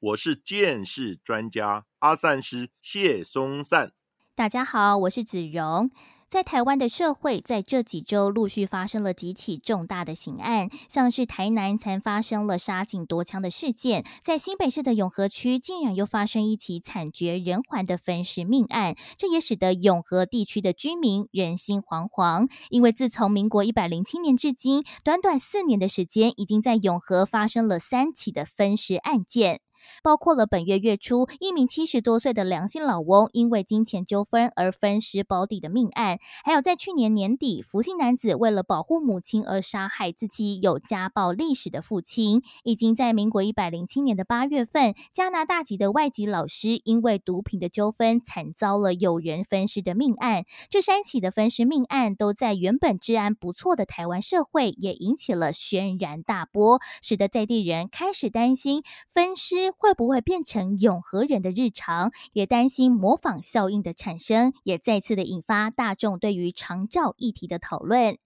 我是见识专家阿善师谢松善。大家好，我是子荣。在台湾的社会，在这几周陆续发生了几起重大的刑案，像是台南才发生了杀警夺枪的事件，在新北市的永和区竟然又发生一起惨绝人寰的分尸命案，这也使得永和地区的居民人心惶惶。因为自从民国一百零七年至今，短短四年的时间，已经在永和发生了三起的分尸案件。包括了本月月初一名七十多岁的良心老翁因为金钱纠纷而分尸包底的命案，还有在去年年底福姓男子为了保护母亲而杀害自己有家暴历史的父亲，已经在民国一百零七年的八月份加拿大籍的外籍老师因为毒品的纠纷惨遭了有人分尸的命案。这三起的分尸命案都在原本治安不错的台湾社会也引起了轩然大波，使得在地人开始担心分尸。会不会变成永和人的日常？也担心模仿效应的产生，也再次的引发大众对于长照议题的讨论。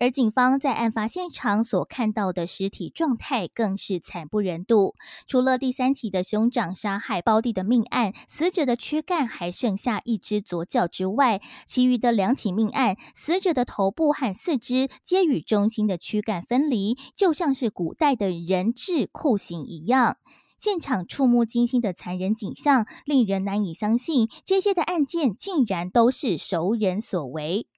而警方在案发现场所看到的尸体状态更是惨不忍睹。除了第三起的兄长杀害胞弟的命案，死者的躯干还剩下一只左脚之外，其余的两起命案，死者的头部和四肢皆与中心的躯干分离，就像是古代的人质酷刑一样。现场触目惊心的残忍景象，令人难以相信，这些的案件竟然都是熟人所为。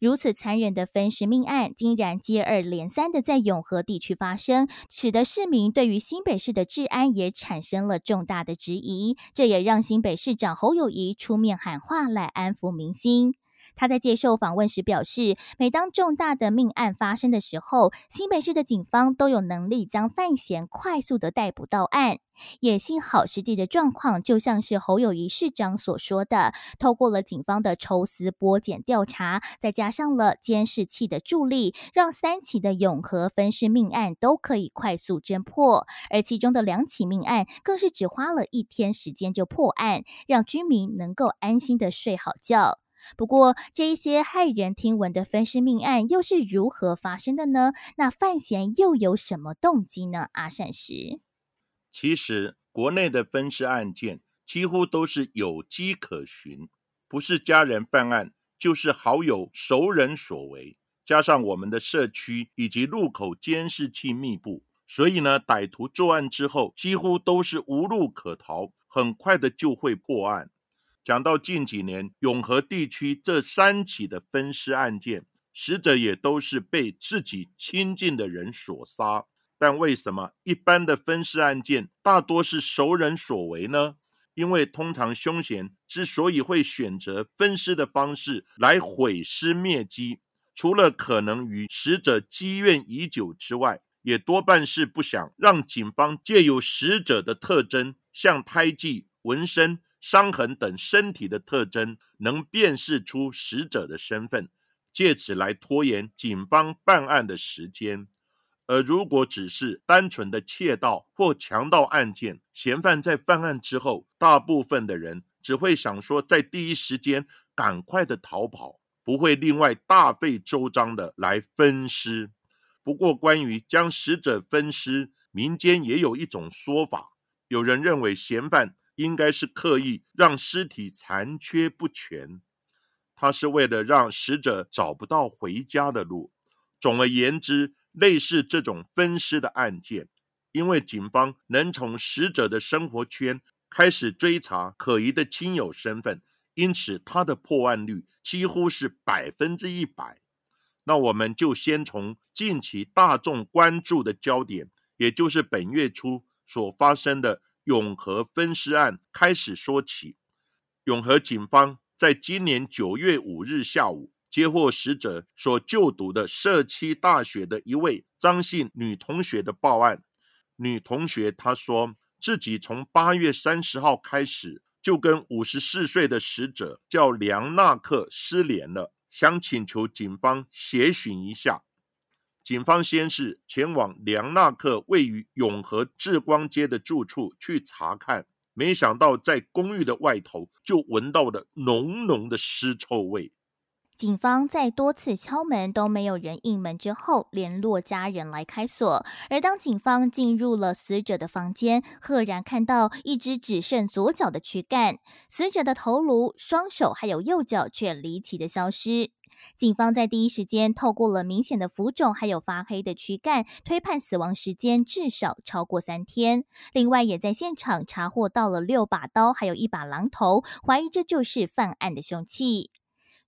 如此残忍的分尸命案，竟然接二连三的在永和地区发生，使得市民对于新北市的治安也产生了重大的质疑。这也让新北市长侯友谊出面喊话来安抚民心。他在接受访问时表示，每当重大的命案发生的时候，新北市的警方都有能力将犯嫌快速的逮捕到案。也幸好，实际的状况就像是侯友谊市长所说的，透过了警方的抽丝剥茧调查，再加上了监视器的助力，让三起的永和分尸命案都可以快速侦破。而其中的两起命案，更是只花了一天时间就破案，让居民能够安心的睡好觉。不过，这一些骇人听闻的分尸命案又是如何发生的呢？那范闲又有什么动机呢？阿善石，其实国内的分尸案件几乎都是有迹可循，不是家人犯案，就是好友熟人所为。加上我们的社区以及路口监视器密布，所以呢，歹徒作案之后几乎都是无路可逃，很快的就会破案。讲到近几年永和地区这三起的分尸案件，死者也都是被自己亲近的人所杀。但为什么一般的分尸案件大多是熟人所为呢？因为通常凶嫌之所以会选择分尸的方式来毁尸灭迹，除了可能与死者积怨已久之外，也多半是不想让警方借由死者的特征，像胎记、纹身。伤痕等身体的特征能辨识出死者的身份，借此来拖延警方办案的时间。而如果只是单纯的窃盗或强盗案件，嫌犯在犯案之后，大部分的人只会想说在第一时间赶快的逃跑，不会另外大费周章的来分尸。不过，关于将死者分尸，民间也有一种说法，有人认为嫌犯。应该是刻意让尸体残缺不全，他是为了让死者找不到回家的路。总而言之，类似这种分尸的案件，因为警方能从死者的生活圈开始追查可疑的亲友身份，因此他的破案率几乎是百分之一百。那我们就先从近期大众关注的焦点，也就是本月初所发生的。永和分尸案开始说起。永和警方在今年九月五日下午接获死者所就读的社区大学的一位张姓女同学的报案。女同学她说自己从八月三十号开始就跟五十四岁的死者叫梁纳克失联了，想请求警方协寻一下。警方先是前往梁纳克位于永和志光街的住处去查看，没想到在公寓的外头就闻到了浓浓的尸臭味。警方在多次敲门都没有人应门之后，联络家人来开锁。而当警方进入了死者的房间，赫然看到一只只剩左脚的躯干，死者的头颅、双手还有右脚却离奇的消失。警方在第一时间透过了明显的浮肿，还有发黑的躯干，推判死亡时间至少超过三天。另外，也在现场查获到了六把刀，还有一把榔头，怀疑这就是犯案的凶器。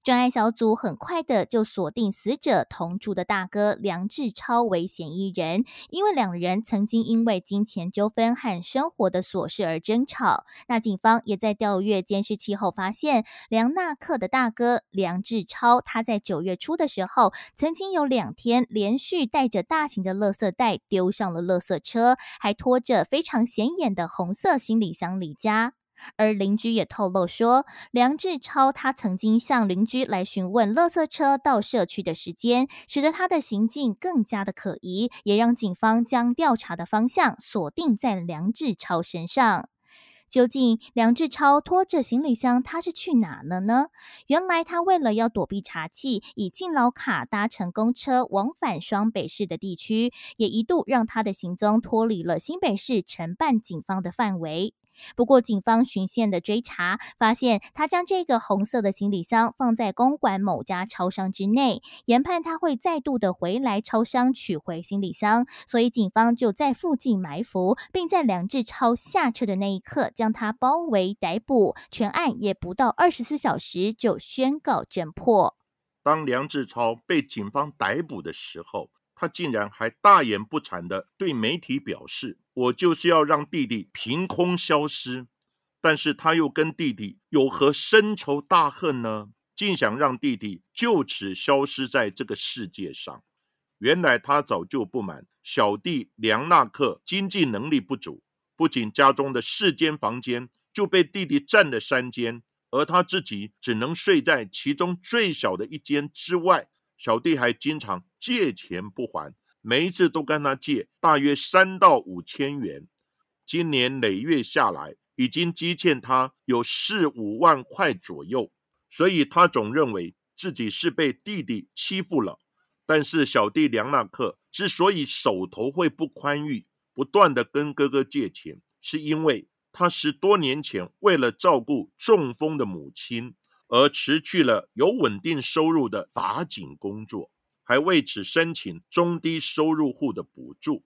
专案小组很快的就锁定死者同住的大哥梁志超为嫌疑人，因为两人曾经因为金钱纠纷和生活的琐事而争吵。那警方也在调阅监视器后发现，梁纳克的大哥梁志超，他在九月初的时候，曾经有两天连续带着大型的垃圾袋丢上了垃圾车，还拖着非常显眼的红色行李箱离家。而邻居也透露说，梁志超他曾经向邻居来询问垃圾车到社区的时间，使得他的行径更加的可疑，也让警方将调查的方向锁定在梁志超身上。究竟梁志超拖着行李箱他是去哪了呢？原来他为了要躲避查缉，以敬老卡搭乘公车往返双北市的地区，也一度让他的行踪脱离了新北市承办警方的范围。不过，警方循线的追查发现，他将这个红色的行李箱放在公馆某家超商之内，研判他会再度的回来超商取回行李箱，所以警方就在附近埋伏，并在梁志超下车的那一刻将他包围逮捕。全案也不到二十四小时就宣告侦破。当梁志超被警方逮捕的时候，他竟然还大言不惭的对媒体表示：“我就是要让弟弟凭空消失。”但是他又跟弟弟有何深仇大恨呢？竟想让弟弟就此消失在这个世界上。原来他早就不满小弟梁纳克经济能力不足，不仅家中的四间房间就被弟弟占了三间，而他自己只能睡在其中最小的一间之外。小弟还经常借钱不还，每一次都跟他借大约三到五千元。今年累月下来，已经积欠他有四五万块左右，所以他总认为自己是被弟弟欺负了。但是小弟梁纳克之所以手头会不宽裕，不断的跟哥哥借钱，是因为他十多年前为了照顾中风的母亲。而辞去了有稳定收入的法警工作，还为此申请中低收入户的补助。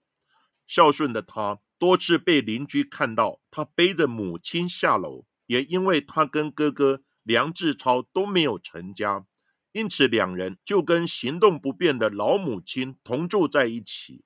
孝顺的他多次被邻居看到他背着母亲下楼，也因为他跟哥哥梁志超都没有成家，因此两人就跟行动不便的老母亲同住在一起。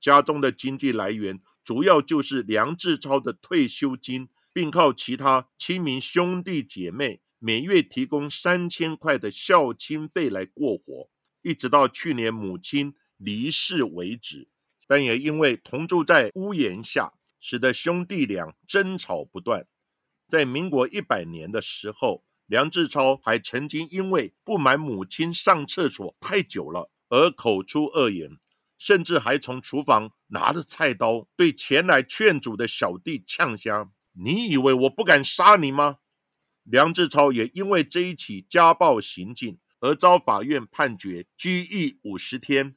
家中的经济来源主要就是梁志超的退休金，并靠其他亲民兄弟姐妹。每月提供三千块的孝亲费来过活，一直到去年母亲离世为止。但也因为同住在屋檐下，使得兄弟俩争吵不断。在民国一百年的时候，梁志超还曾经因为不满母亲上厕所太久了而口出恶言，甚至还从厨房拿着菜刀对前来劝阻的小弟呛香：“你以为我不敢杀你吗？”梁志超也因为这一起家暴行径而遭法院判决拘役五十天。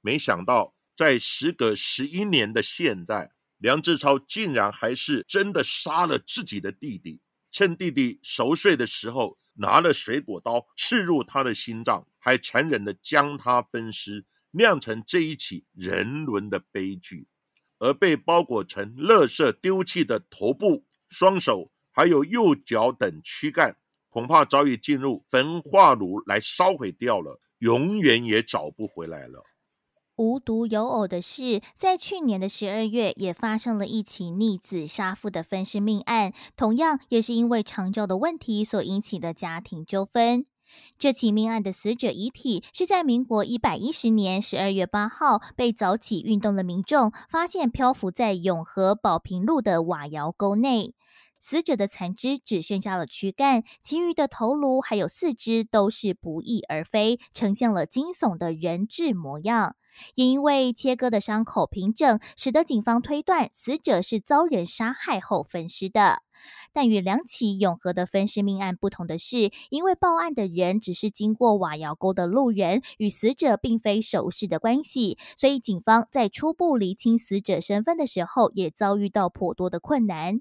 没想到，在时隔十一年的现在，梁志超竟然还是真的杀了自己的弟弟，趁弟弟熟睡的时候，拿了水果刀刺入他的心脏，还残忍的将他分尸，酿成这一起人伦的悲剧。而被包裹成垃圾丢弃的头部、双手。还有右脚等躯干，恐怕早已进入焚化炉来烧毁掉了，永远也找不回来了。无独有偶的是，在去年的十二月，也发生了一起逆子杀父的分尸命案，同样也是因为长照的问题所引起的家庭纠纷。这起命案的死者遗体是在民国一百一十年十二月八号，被早起运动的民众发现漂浮在永和宝平路的瓦窑沟内。死者的残肢只剩下了躯干，其余的头颅还有四肢都是不翼而飞，呈现了惊悚的人质模样。也因为切割的伤口平整，使得警方推断死者是遭人杀害后分尸的。但与两起永和的分尸命案不同的是，因为报案的人只是经过瓦窑沟的路人，与死者并非熟识的关系，所以警方在初步厘清死者身份的时候，也遭遇到颇多的困难。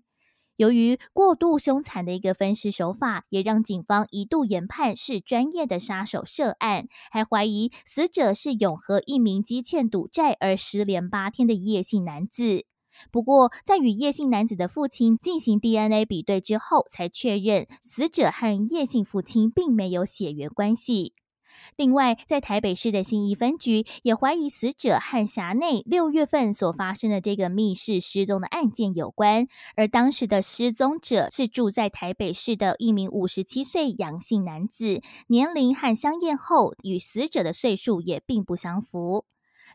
由于过度凶残的一个分尸手法，也让警方一度研判是专业的杀手涉案，还怀疑死者是永和一名积欠赌债而失联八天的叶姓男子。不过，在与叶姓男子的父亲进行 DNA 比对之后，才确认死者和叶姓父亲并没有血缘关系。另外，在台北市的信义分局也怀疑死者和辖内六月份所发生的这个密室失踪的案件有关，而当时的失踪者是住在台北市的一名五十七岁阳性男子，年龄和相验后与死者的岁数也并不相符。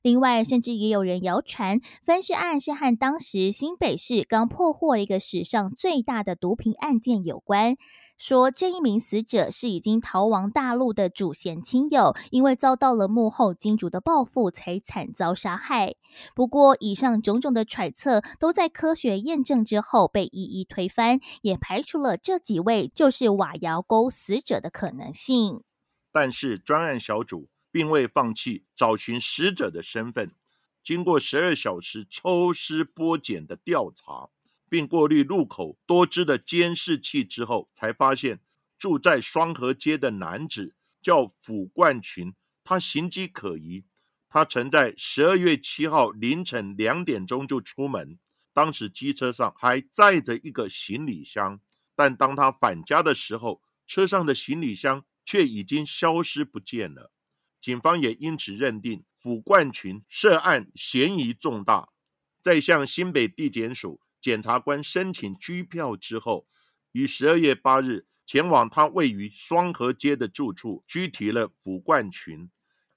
另外，甚至也有人谣传，分尸案是和当时新北市刚破获一个史上最大的毒品案件有关。说这一名死者是已经逃亡大陆的主嫌亲友，因为遭到了幕后金主的报复，才惨遭杀害。不过，以上种种的揣测都在科学验证之后被一一推翻，也排除了这几位就是瓦窑沟死者的可能性。但是，专案小组。并未放弃找寻死者的身份。经过十二小时抽丝剥茧的调查，并过滤路口多支的监视器之后，才发现住在双河街的男子叫卜冠群，他行迹可疑。他曾在十二月七号凌晨两点钟就出门，当时机车上还载着一个行李箱，但当他返家的时候，车上的行李箱却已经消失不见了。警方也因此认定卜冠群涉案嫌疑重大，在向新北地检署检察官申请拘票之后，于十二月八日前往他位于双河街的住处拘提了卜冠群。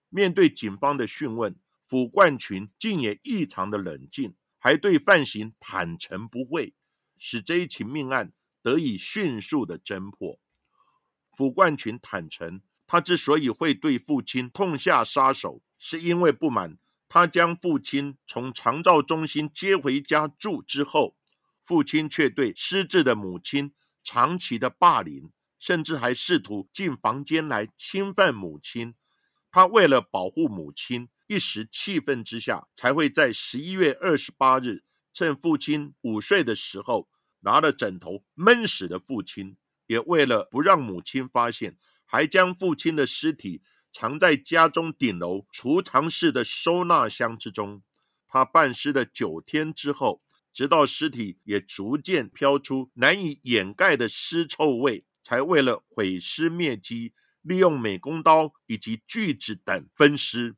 面对警方的讯问，卜冠群竟也异常的冷静，还对犯行坦诚不讳，使这一起命案得以迅速的侦破。卜冠群坦诚。他之所以会对父亲痛下杀手，是因为不满他将父亲从长照中心接回家住之后，父亲却对失智的母亲长期的霸凌，甚至还试图进房间来侵犯母亲。他为了保护母亲，一时气愤之下，才会在十一月二十八日，趁父亲午睡的时候，拿了枕头闷死了父亲，也为了不让母亲发现。还将父亲的尸体藏在家中顶楼储藏室的收纳箱之中。他半尸了九天之后，直到尸体也逐渐飘出难以掩盖的尸臭味，才为了毁尸灭迹，利用美工刀以及锯子等分尸，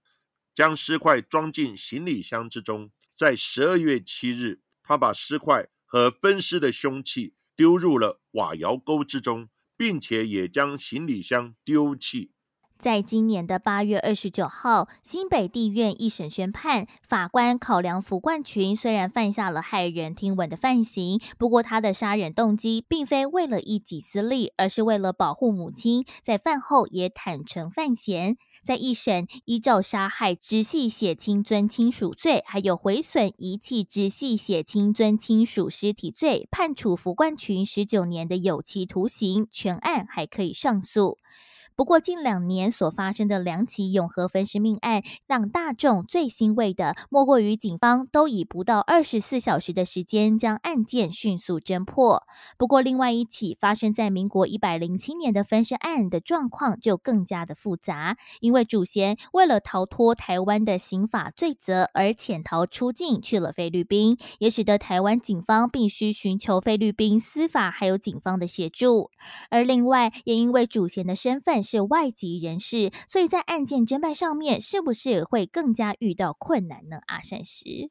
将尸块装进行李箱之中。在十二月七日，他把尸块和分尸的凶器丢入了瓦窑沟之中。并且也将行李箱丢弃。在今年的八月二十九号，新北地院一审宣判，法官考量福冠群虽然犯下了骇人听闻的犯行，不过他的杀人动机并非为了一己私利，而是为了保护母亲。在饭后也坦诚犯嫌。在一审依照杀害直系血亲尊亲属罪，还有毁损遗弃直系血亲尊亲属尸体罪，判处福冠群十九年的有期徒刑，全案还可以上诉。不过，近两年所发生的两起永和分尸命案，让大众最欣慰的，莫过于警方都以不到二十四小时的时间将案件迅速侦破。不过，另外一起发生在民国一百零七年的分尸案的状况就更加的复杂，因为主嫌为了逃脱台湾的刑法罪责而潜逃出境去了菲律宾，也使得台湾警方必须寻求菲律宾司法还有警方的协助。而另外，也因为主嫌的身份。是外籍人士，所以在案件侦办上面，是不是会更加遇到困难呢？阿善石，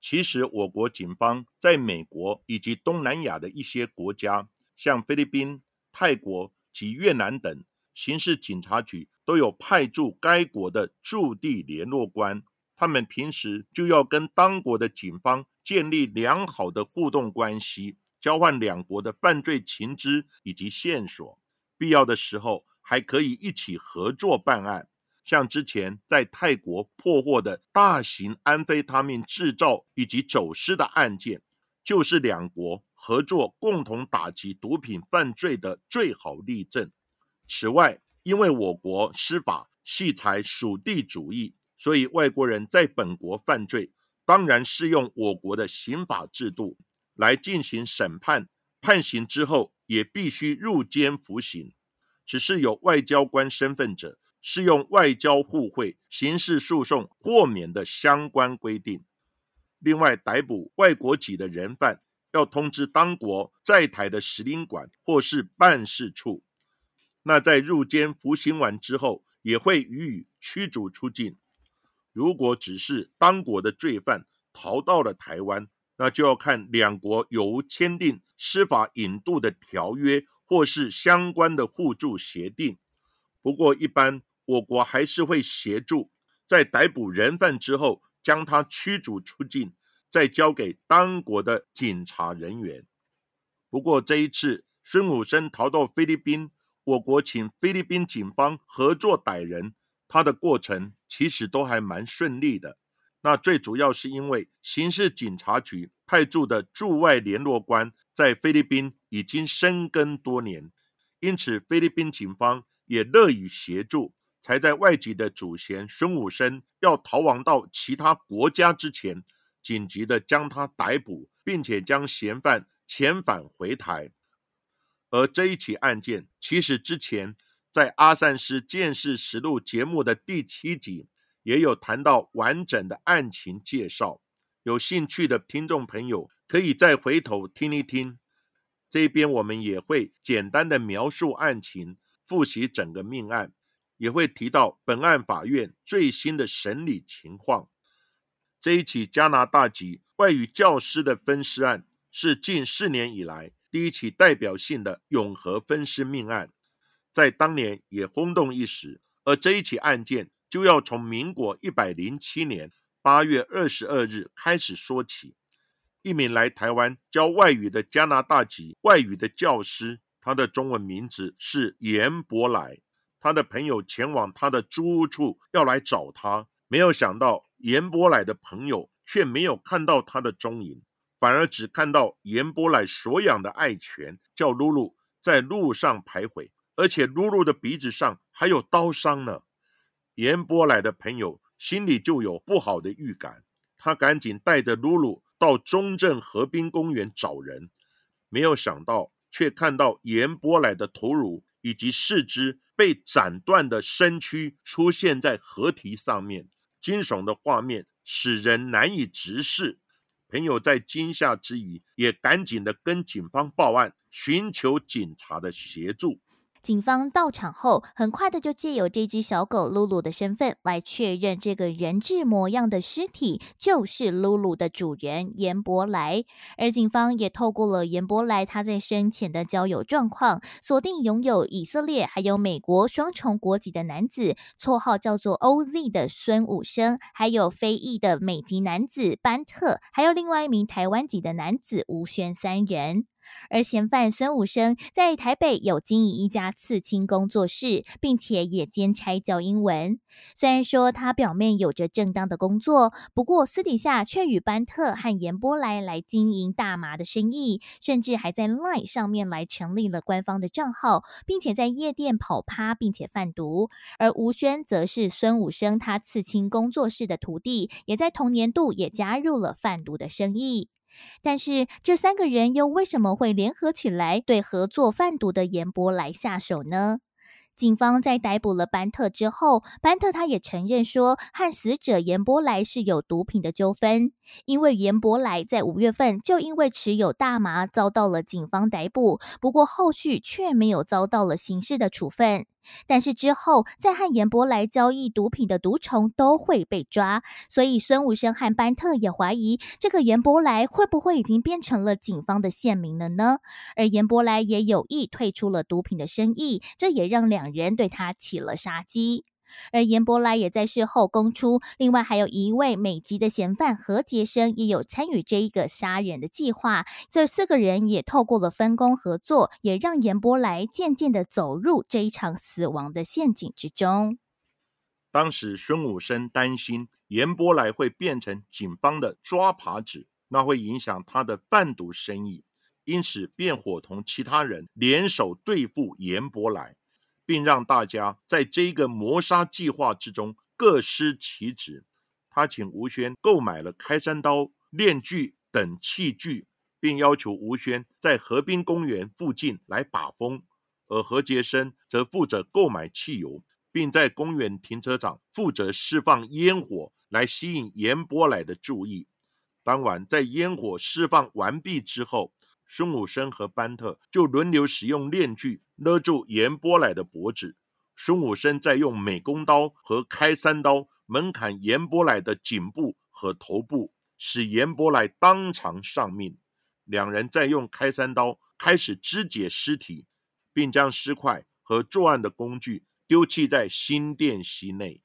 其实我国警方在美国以及东南亚的一些国家，像菲律宾、泰国及越南等，刑事警察局都有派驻该国的驻地联络官，他们平时就要跟当国的警方建立良好的互动关系，交换两国的犯罪情资以及线索，必要的时候还可以一起合作办案。像之前在泰国破获的大型安非他命制造以及走私的案件，就是两国合作共同打击毒品犯罪的最好例证。此外，因为我国司法系采属地主义，所以外国人在本国犯罪，当然适用我国的刑法制度来进行审判，判刑之后也必须入监服刑。只是有外交官身份者，适用外交互惠、刑事诉讼豁免的相关规定。另外，逮捕外国籍的人犯，要通知当国在台的使领馆或是办事处。那在入监服刑完之后，也会予以驱逐出境。如果只是当国的罪犯逃到了台湾，那就要看两国有无签订司法引渡的条约或是相关的互助协定。不过，一般我国还是会协助在逮捕人犯之后，将他驱逐出境，再交给当国的警察人员。不过这一次，孙武生逃到菲律宾。我国请菲律宾警方合作逮人，他的过程其实都还蛮顺利的。那最主要是因为刑事警察局派驻的驻外联络官在菲律宾已经深耕多年，因此菲律宾警方也乐于协助，才在外籍的主嫌孙武生要逃亡到其他国家之前，紧急的将他逮捕，并且将嫌犯遣返回台。而这一起案件，其实之前在《阿善师见识实录》节目的第七集也有谈到完整的案情介绍。有兴趣的听众朋友可以再回头听一听。这边我们也会简单的描述案情，复习整个命案，也会提到本案法院最新的审理情况。这一起加拿大籍外语教师的分尸案，是近四年以来。第一起代表性的永和分尸命案，在当年也轰动一时。而这一起案件就要从民国一百零七年八月二十二日开始说起。一名来台湾教外语的加拿大籍外语的教师，他的中文名字是严伯来。他的朋友前往他的租屋处要来找他，没有想到严伯来的朋友却没有看到他的踪影。反而只看到严伯来所养的爱犬叫露露在路上徘徊，而且露露的鼻子上还有刀伤呢。严波来的朋友心里就有不好的预感，他赶紧带着露露到中正河滨公园找人，没有想到却看到严波来的头颅以及四肢被斩断的身躯出现在河堤上面，惊悚的画面使人难以直视。朋友在惊吓之余，也赶紧的跟警方报案，寻求警察的协助。警方到场后，很快的就借由这只小狗露露的身份来确认，这个人质模样的尸体就是露露的主人严伯来。而警方也透过了严伯来他在生前的交友状况，锁定拥有以色列还有美国双重国籍的男子，绰号叫做 OZ 的孙武生，还有非裔的美籍男子班特，还有另外一名台湾籍的男子吴轩三人。而嫌犯孙武生在台北有经营一家刺青工作室，并且也兼差教英文。虽然说他表面有着正当的工作，不过私底下却与班特和严波来来经营大麻的生意，甚至还在 LINE 上面来成立了官方的账号，并且在夜店跑趴，并且贩毒。而吴轩则是孙武生他刺青工作室的徒弟，也在同年度也加入了贩毒的生意。但是这三个人又为什么会联合起来对合作贩毒的严伯来下手呢？警方在逮捕了班特之后，班特他也承认说，和死者严伯来是有毒品的纠纷，因为严伯来在五月份就因为持有大麻遭到了警方逮捕，不过后续却没有遭到了刑事的处分。但是之后，在和严伯来交易毒品的毒虫都会被抓，所以孙武生和班特也怀疑这个严伯来会不会已经变成了警方的县民了呢？而严伯来也有意退出了毒品的生意，这也让两人对他起了杀机。而严伯来也在事后供出，另外还有一位美籍的嫌犯何杰生也有参与这一个杀人的计划。这四个人也透过了分工合作，也让严伯来渐渐的走入这一场死亡的陷阱之中。当时孙武生担心严伯来会变成警方的抓耙子，那会影响他的贩毒生意，因此便伙同其他人联手对付严伯来，并让大家在这一个谋杀计划之中各司其职。他请吴轩购买了开山刀、链锯等器具，并要求吴轩在河滨公园附近来把风，而何杰生则负责购买汽油。并在公园停车场负责释放烟火，来吸引严波来的注意。当晚，在烟火释放完毕之后，孙武生和班特就轮流使用链锯勒住严波来的脖子，孙武生再用美工刀和开山刀猛砍严波来的颈部和头部，使严波来当场丧命。两人再用开山刀开始肢解尸体，并将尸块和作案的工具。丢弃在新店溪内。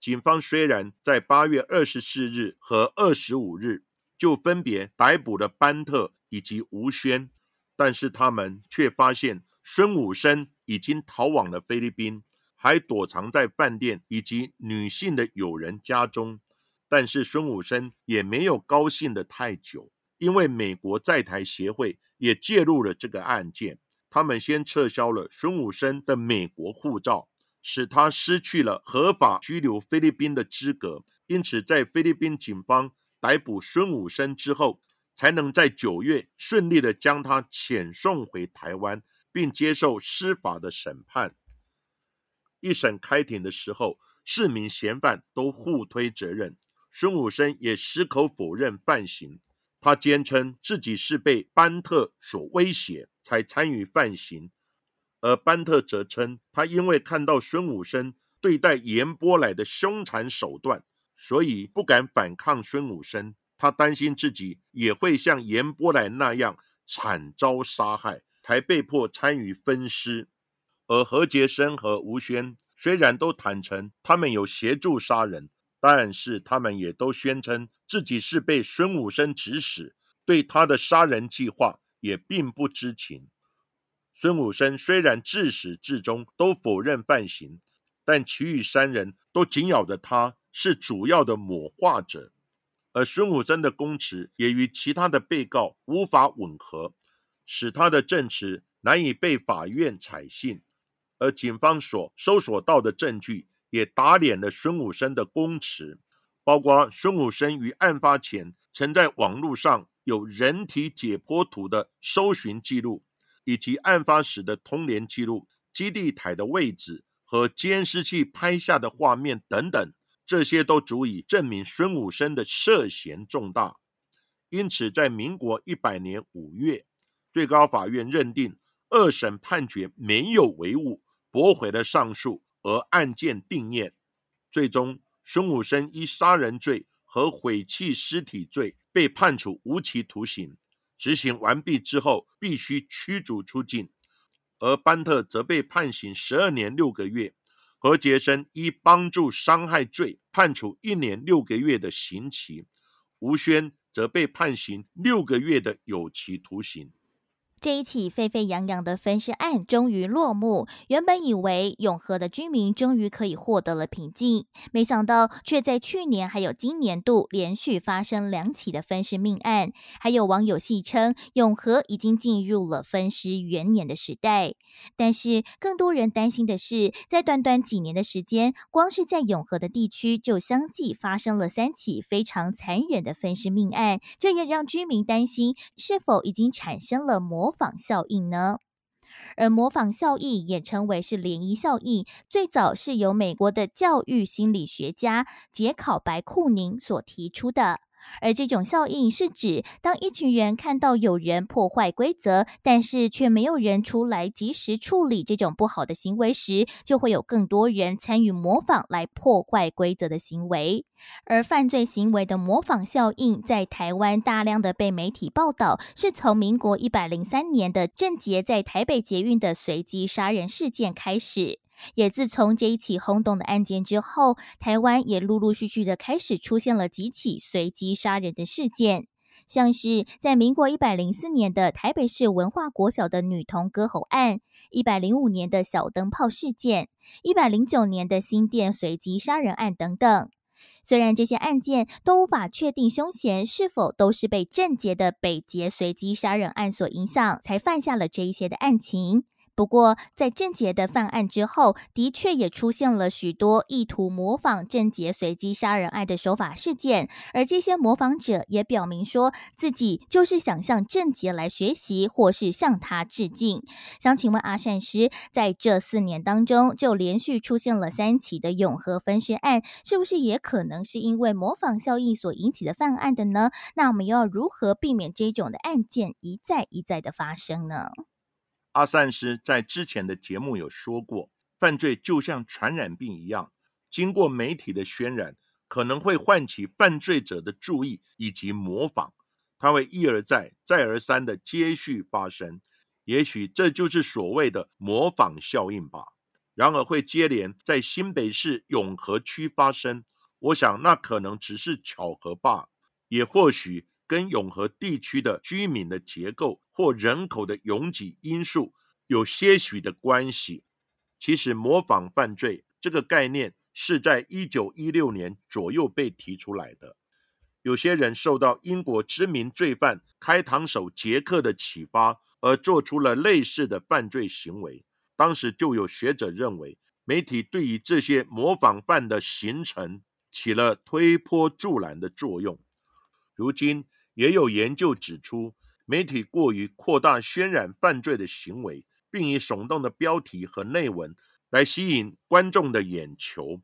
警方虽然在八月二十四日和二十五日就分别逮捕了班特以及吴轩，但是他们却发现孙武生已经逃往了菲律宾，还躲藏在饭店以及女性的友人家中。但是孙武生也没有高兴的太久，因为美国在台协会也介入了这个案件。他们先撤销了孙武生的美国护照，使他失去了合法居留菲律宾的资格。因此，在菲律宾警方逮捕孙武生之后，才能在九月顺利的将他遣送回台湾，并接受司法的审判。一审开庭的时候，四名嫌犯都互推责任，孙武生也矢口否认犯行。他坚称自己是被班特所威胁才参与犯行，而班特则称他因为看到孙武生对待严波来的凶残手段，所以不敢反抗孙武生。他担心自己也会像严波来那样惨遭杀害，才被迫参与分尸。而何杰生和吴轩虽然都坦诚他们有协助杀人。但是他们也都宣称自己是被孙武生指使，对他的杀人计划也并不知情。孙武生虽然自始至终都否认犯行，但其余三人都紧咬着他是主要的谋划者，而孙武生的供词也与其他的被告无法吻合，使他的证词难以被法院采信，而警方所搜索到的证据。也打脸了孙武生的供词，包括孙武生于案发前曾在网络上有人体解剖图的搜寻记录，以及案发时的通联记录、基地台的位置和监视器拍下的画面等等，这些都足以证明孙武生的涉嫌重大。因此，在民国一百年五月，最高法院认定二审判决没有违误，驳回了上诉。而案件定验，最终孙武生依杀人罪和毁弃尸体罪被判处无期徒刑，执行完毕之后必须驱逐出境。而班特则被判刑十二年六个月，何杰生依帮助伤害罪判处一年六个月的刑期，吴轩则被判刑六个月的有期徒刑。这一起沸沸扬扬的分尸案终于落幕。原本以为永和的居民终于可以获得了平静，没想到却在去年还有今年度连续发生两起的分尸命案。还有网友戏称，永和已经进入了分尸元年的时代。但是更多人担心的是，在短短几年的时间，光是在永和的地区就相继发生了三起非常残忍的分尸命案，这也让居民担心是否已经产生了魔。模仿效应呢？而模仿效应也称为是涟漪效应，最早是由美国的教育心理学家杰考白库宁所提出的。而这种效应是指，当一群人看到有人破坏规则，但是却没有人出来及时处理这种不好的行为时，就会有更多人参与模仿来破坏规则的行为。而犯罪行为的模仿效应，在台湾大量的被媒体报道，是从民国一百零三年的郑捷在台北捷运的随机杀人事件开始。也自从这一起轰动的案件之后，台湾也陆陆续续的开始出现了几起随机杀人的事件，像是在民国一百零四年的台北市文化国小的女童割喉案，一百零五年的小灯泡事件，一百零九年的新店随机杀人案等等。虽然这些案件都无法确定凶嫌是否都是被郑捷的北捷随机杀人案所影响，才犯下了这一些的案情。不过，在郑捷的犯案之后，的确也出现了许多意图模仿郑捷随机杀人案的手法事件，而这些模仿者也表明说自己就是想向郑捷来学习，或是向他致敬。想请问阿善师，在这四年当中，就连续出现了三起的永和分尸案，是不是也可能是因为模仿效应所引起的犯案的呢？那我们又要如何避免这种的案件一再一再的发生呢？阿善师在之前的节目有说过，犯罪就像传染病一样，经过媒体的渲染，可能会唤起犯罪者的注意以及模仿，它会一而再、再而三的接续发生。也许这就是所谓的模仿效应吧。然而会接连在新北市永和区发生，我想那可能只是巧合罢，也或许。跟永和地区的居民的结构或人口的拥挤因素有些许的关系。其实，模仿犯罪这个概念是在一九一六年左右被提出来的。有些人受到英国知名罪犯开膛手杰克的启发，而做出了类似的犯罪行为。当时就有学者认为，媒体对于这些模仿犯的形成起了推波助澜的作用。如今。也有研究指出，媒体过于扩大渲染犯罪的行为，并以耸动的标题和内文来吸引观众的眼球。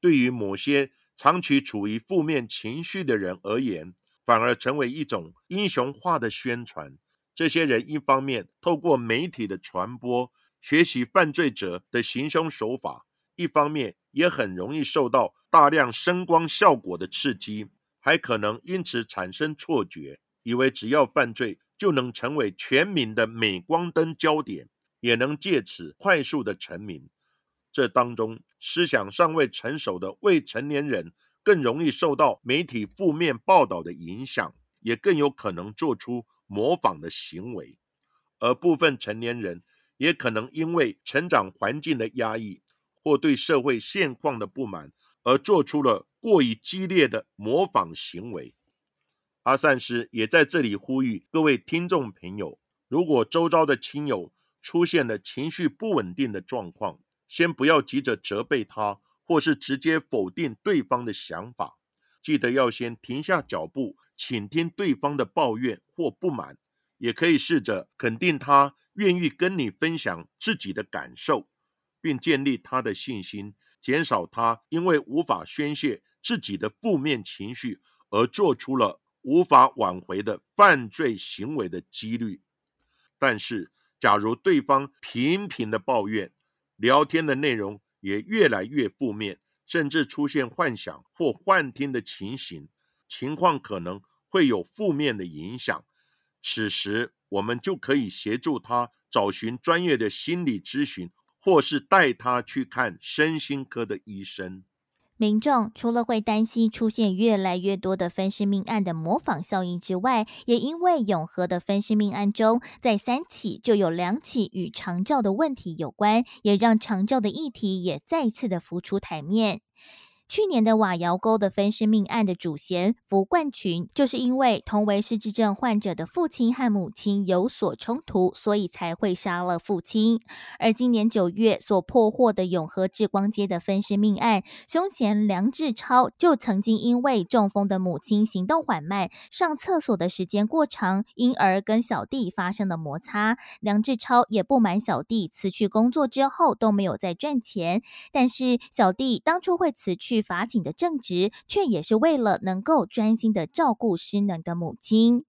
对于某些长期处于负面情绪的人而言，反而成为一种英雄化的宣传。这些人一方面透过媒体的传播学习犯罪者的行凶手法，一方面也很容易受到大量声光效果的刺激。还可能因此产生错觉，以为只要犯罪就能成为全民的镁光灯焦点，也能借此快速的成名。这当中思想尚未成熟的未成年人，更容易受到媒体负面报道的影响，也更有可能做出模仿的行为。而部分成年人也可能因为成长环境的压抑，或对社会现况的不满。而做出了过于激烈的模仿行为。阿善师也在这里呼吁各位听众朋友：如果周遭的亲友出现了情绪不稳定的状况，先不要急着责备他，或是直接否定对方的想法。记得要先停下脚步，倾听对方的抱怨或不满，也可以试着肯定他愿意跟你分享自己的感受，并建立他的信心。减少他因为无法宣泄自己的负面情绪而做出了无法挽回的犯罪行为的几率。但是，假如对方频频的抱怨，聊天的内容也越来越负面，甚至出现幻想或幻听的情形，情况可能会有负面的影响。此时，我们就可以协助他找寻专业的心理咨询。或是带他去看身心科的医生。民众除了会担心出现越来越多的分尸命案的模仿效应之外，也因为永和的分尸命案中，在三起就有两起与长照的问题有关，也让长照的议题也再次的浮出台面。去年的瓦窑沟的分尸命案的主嫌福冠群，就是因为同为失智症患者的父亲和母亲有所冲突，所以才会杀了父亲。而今年九月所破获的永和志光街的分尸命案，凶嫌梁志超就曾经因为中风的母亲行动缓慢、上厕所的时间过长，因而跟小弟发生了摩擦。梁志超也不满小弟辞去工作之后都没有再赚钱，但是小弟当初会辞去。法警的正职，却也是为了能够专心的照顾失能的母亲。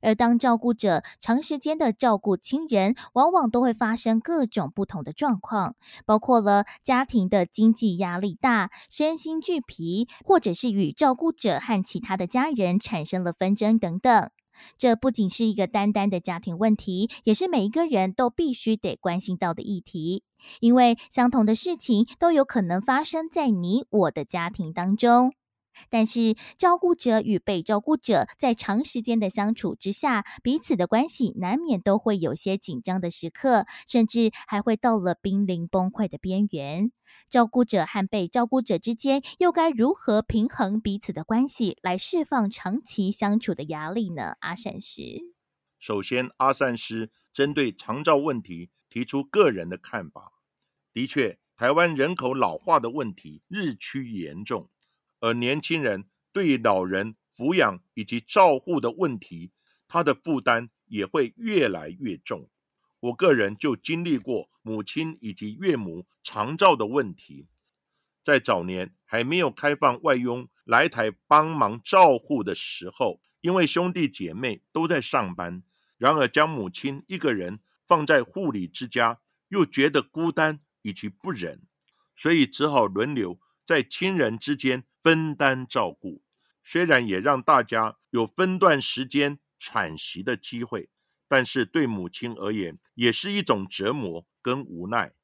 而当照顾者长时间的照顾亲人，往往都会发生各种不同的状况，包括了家庭的经济压力大、身心俱疲，或者是与照顾者和其他的家人产生了纷争等等。这不仅是一个单单的家庭问题，也是每一个人都必须得关心到的议题。因为相同的事情都有可能发生在你我的家庭当中。但是，照顾者与被照顾者在长时间的相处之下，彼此的关系难免都会有些紧张的时刻，甚至还会到了濒临崩溃的边缘。照顾者和被照顾者之间又该如何平衡彼此的关系，来释放长期相处的压力呢？阿善师，首先，阿善师针对长照问题提出个人的看法。的确，台湾人口老化的问题日趋严重。而年轻人对老人抚养以及照护的问题，他的负担也会越来越重。我个人就经历过母亲以及岳母长照的问题，在早年还没有开放外佣来台帮忙照护的时候，因为兄弟姐妹都在上班，然而将母亲一个人放在护理之家，又觉得孤单以及不忍，所以只好轮流在亲人之间。分担照顾，虽然也让大家有分段时间喘息的机会，但是对母亲而言也是一种折磨跟无奈。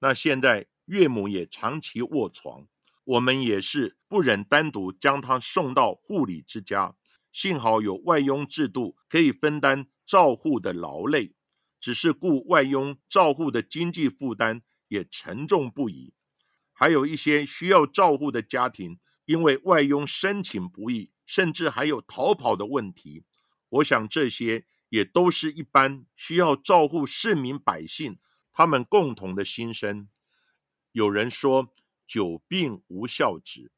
那现在岳母也长期卧床，我们也是不忍单独将她送到护理之家。幸好有外佣制度可以分担照护的劳累，只是雇外佣照护的经济负担也沉重不已。还有一些需要照护的家庭，因为外佣申请不易，甚至还有逃跑的问题。我想这些也都是一般需要照顾市民百姓他们共同的心声。有人说久病无孝子，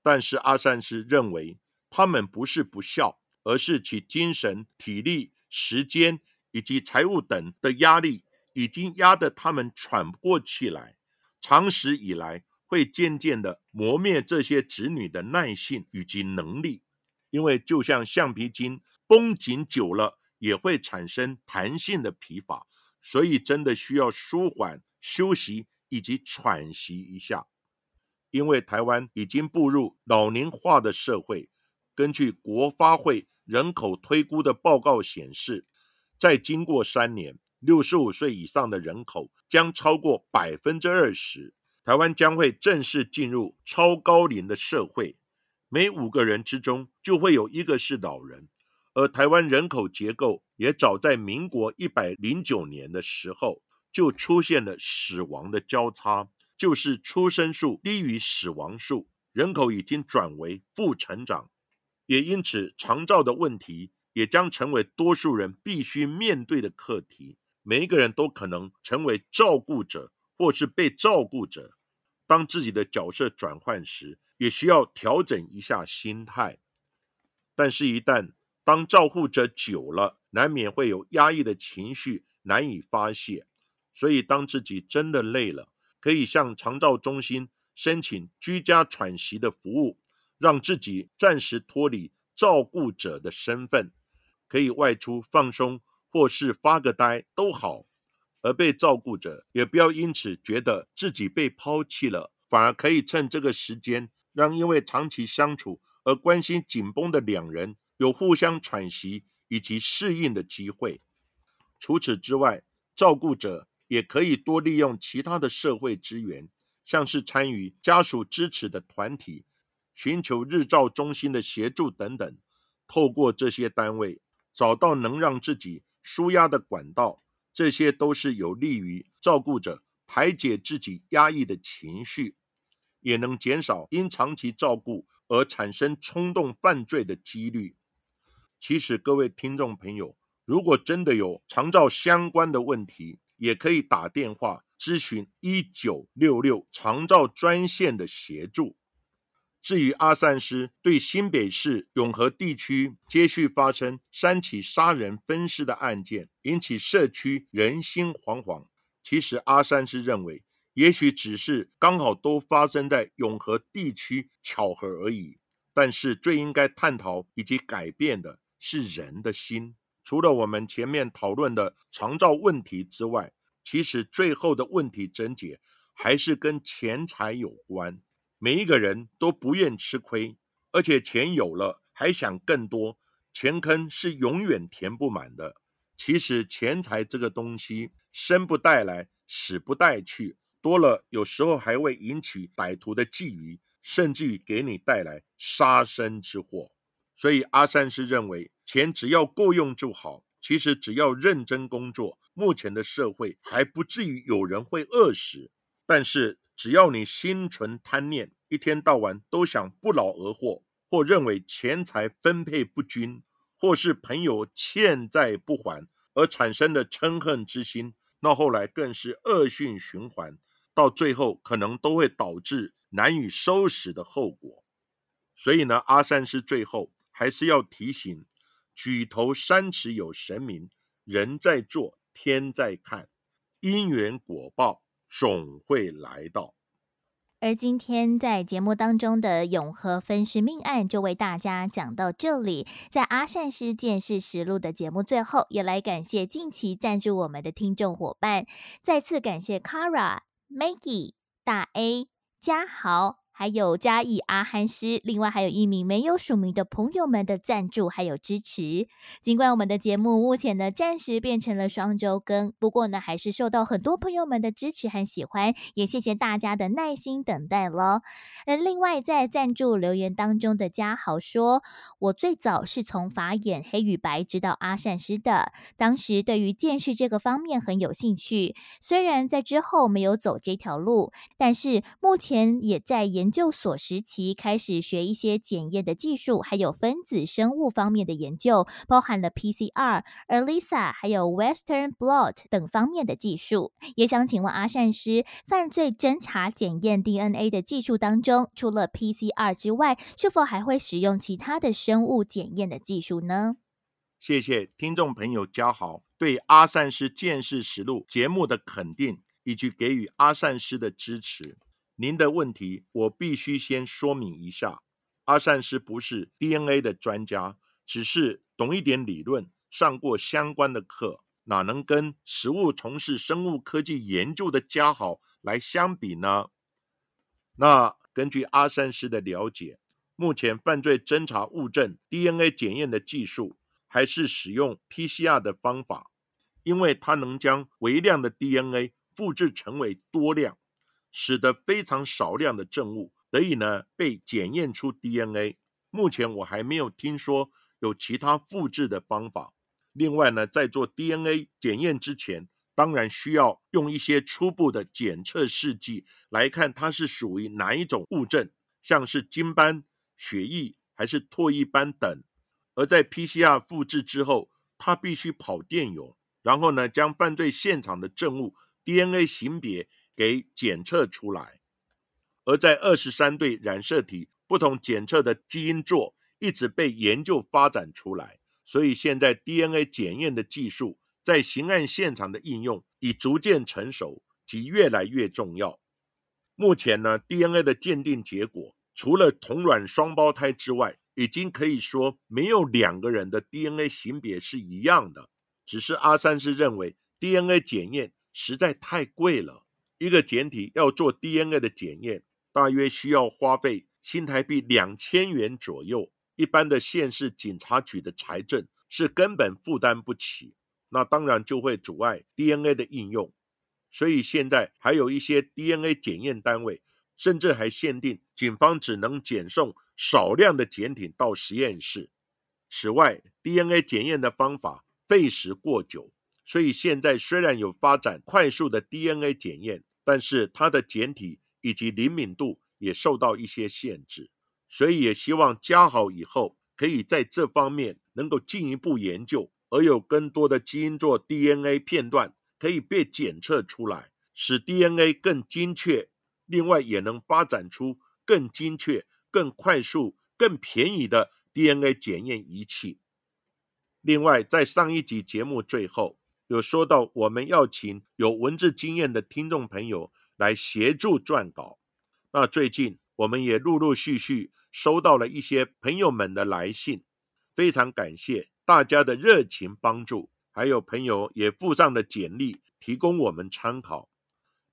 但是阿善师认为他们不是不孝，而是其精神、体力、时间以及财务等的压力已经压得他们喘不过气来。长时以来，会渐渐的磨灭这些子女的耐性以及能力，因为就像橡皮筋绷紧久了，也会产生弹性的疲乏，所以真的需要舒缓、休息以及喘息一下。因为台湾已经步入老龄化的社会，根据国发会人口推估的报告显示，在经过三年。六十五岁以上的人口将超过百分之二十，台湾将会正式进入超高龄的社会。每五个人之中就会有一个是老人，而台湾人口结构也早在民国一百零九年的时候就出现了死亡的交叉，就是出生数低于死亡数，人口已经转为负成长。也因此，长照的问题也将成为多数人必须面对的课题。每一个人都可能成为照顾者或是被照顾者。当自己的角色转换时，也需要调整一下心态。但是，一旦当照顾者久了，难免会有压抑的情绪难以发泄。所以，当自己真的累了，可以向长照中心申请居家喘息的服务，让自己暂时脱离照顾者的身份，可以外出放松。或是发个呆都好，而被照顾者也不要因此觉得自己被抛弃了，反而可以趁这个时间，让因为长期相处而关心紧绷的两人有互相喘息以及适应的机会。除此之外，照顾者也可以多利用其他的社会资源，像是参与家属支持的团体，寻求日照中心的协助等等，透过这些单位找到能让自己。舒压的管道，这些都是有利于照顾者排解自己压抑的情绪，也能减少因长期照顾而产生冲动犯罪的几率。其实，各位听众朋友，如果真的有长照相关的问题，也可以打电话咨询一九六六长照专线的协助。至于阿善师对新北市永和地区接续发生三起杀人分尸的案件，引起社区人心惶惶。其实阿善师认为，也许只是刚好都发生在永和地区巧合而已。但是最应该探讨以及改变的是人的心。除了我们前面讨论的长照问题之外，其实最后的问题症结还是跟钱财有关。每一个人都不愿吃亏，而且钱有了还想更多，钱坑是永远填不满的。其实钱财这个东西，生不带来，死不带去，多了有时候还会引起歹徒的觊觎，甚至于给你带来杀身之祸。所以阿善是认为，钱只要够用就好。其实只要认真工作，目前的社会还不至于有人会饿死。但是只要你心存贪念，一天到晚都想不劳而获，或认为钱财分配不均，或是朋友欠债不还而产生的嗔恨之心，那后来更是恶性循环，到最后可能都会导致难以收拾的后果。所以呢，阿三师最后还是要提醒。举头三尺有神明，人在做，天在看，因缘果报总会来到。而今天在节目当中的永和分尸命案就为大家讲到这里。在阿善师见事实录的节目最后，也来感谢近期赞助我们的听众伙伴，再次感谢 Kara、Maggie、大 A、嘉豪。还有嘉义阿憨师，另外还有一名没有署名的朋友们的赞助还有支持。尽管我们的节目目前呢暂时变成了双周更，不过呢还是受到很多朋友们的支持和喜欢，也谢谢大家的耐心等待咯。而另外在赞助留言当中的嘉豪说：“我最早是从法眼黑与白知道阿善师的，当时对于见识这个方面很有兴趣，虽然在之后没有走这条路，但是目前也在研。”研究所时期开始学一些检验的技术，还有分子生物方面的研究，包含了 PCR、ELISA 还有 Western blot 等方面的技术。也想请问阿善师，犯罪侦查检验 DNA 的技术当中，除了 PCR 之外，是否还会使用其他的生物检验的技术呢？谢谢听众朋友嘉豪对阿善师见识实录节目的肯定，以及给予阿善师的支持。您的问题，我必须先说明一下。阿善师不是 DNA 的专家，只是懂一点理论，上过相关的课，哪能跟实务从事生物科技研究的家好来相比呢？那根据阿善师的了解，目前犯罪侦查物证 DNA 检验的技术，还是使用 PCR 的方法，因为它能将微量的 DNA 复制成为多量。使得非常少量的证物得以呢被检验出 DNA。目前我还没有听说有其他复制的方法。另外呢，在做 DNA 检验之前，当然需要用一些初步的检测试剂来看它是属于哪一种物证，像是精斑、血液还是唾液斑等。而在 PCR 复制之后，它必须跑电泳，然后呢将犯罪现场的证物 DNA 型别。给检测出来，而在二十三对染色体不同检测的基因座一直被研究发展出来，所以现在 DNA 检验的技术在刑案现场的应用已逐渐成熟及越来越重要。目前呢，DNA 的鉴定结果除了同卵双胞胎之外，已经可以说没有两个人的 DNA 型别是一样的。只是阿三是认为 DNA 检验实在太贵了。一个简体要做 DNA 的检验，大约需要花费新台币两千元左右，一般的县市警察局的财政是根本负担不起，那当然就会阻碍 DNA 的应用。所以现在还有一些 DNA 检验单位，甚至还限定警方只能检送少量的检体到实验室。此外，DNA 检验的方法费时过久，所以现在虽然有发展快速的 DNA 检验。但是它的简体以及灵敏度也受到一些限制，所以也希望加好以后可以在这方面能够进一步研究，而有更多的基因座 DNA 片段可以被检测出来，使 DNA 更精确。另外也能发展出更精确、更快速、更便宜的 DNA 检验仪器。另外，在上一集节目最后。有说到我们要请有文字经验的听众朋友来协助撰稿。那最近我们也陆陆续续收到了一些朋友们的来信，非常感谢大家的热情帮助，还有朋友也附上了简历提供我们参考。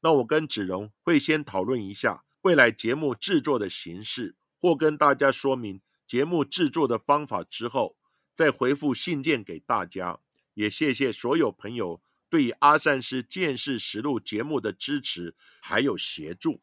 那我跟子荣会先讨论一下未来节目制作的形式，或跟大家说明节目制作的方法之后。再回复信件给大家。也谢谢所有朋友对阿善师见识实录节目的支持还有协助。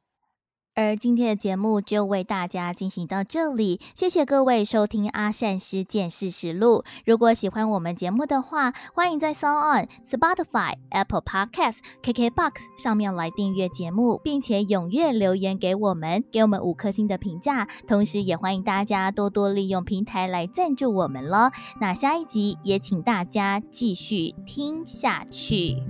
而今天的节目就为大家进行到这里，谢谢各位收听阿善师见识实录。如果喜欢我们节目的话，欢迎在 s o n On、Spotify、Apple Podcasts、KKBox 上面来订阅节目，并且踊跃留言给我们，给我们五颗星的评价。同时，也欢迎大家多多利用平台来赞助我们了。那下一集也请大家继续听下去。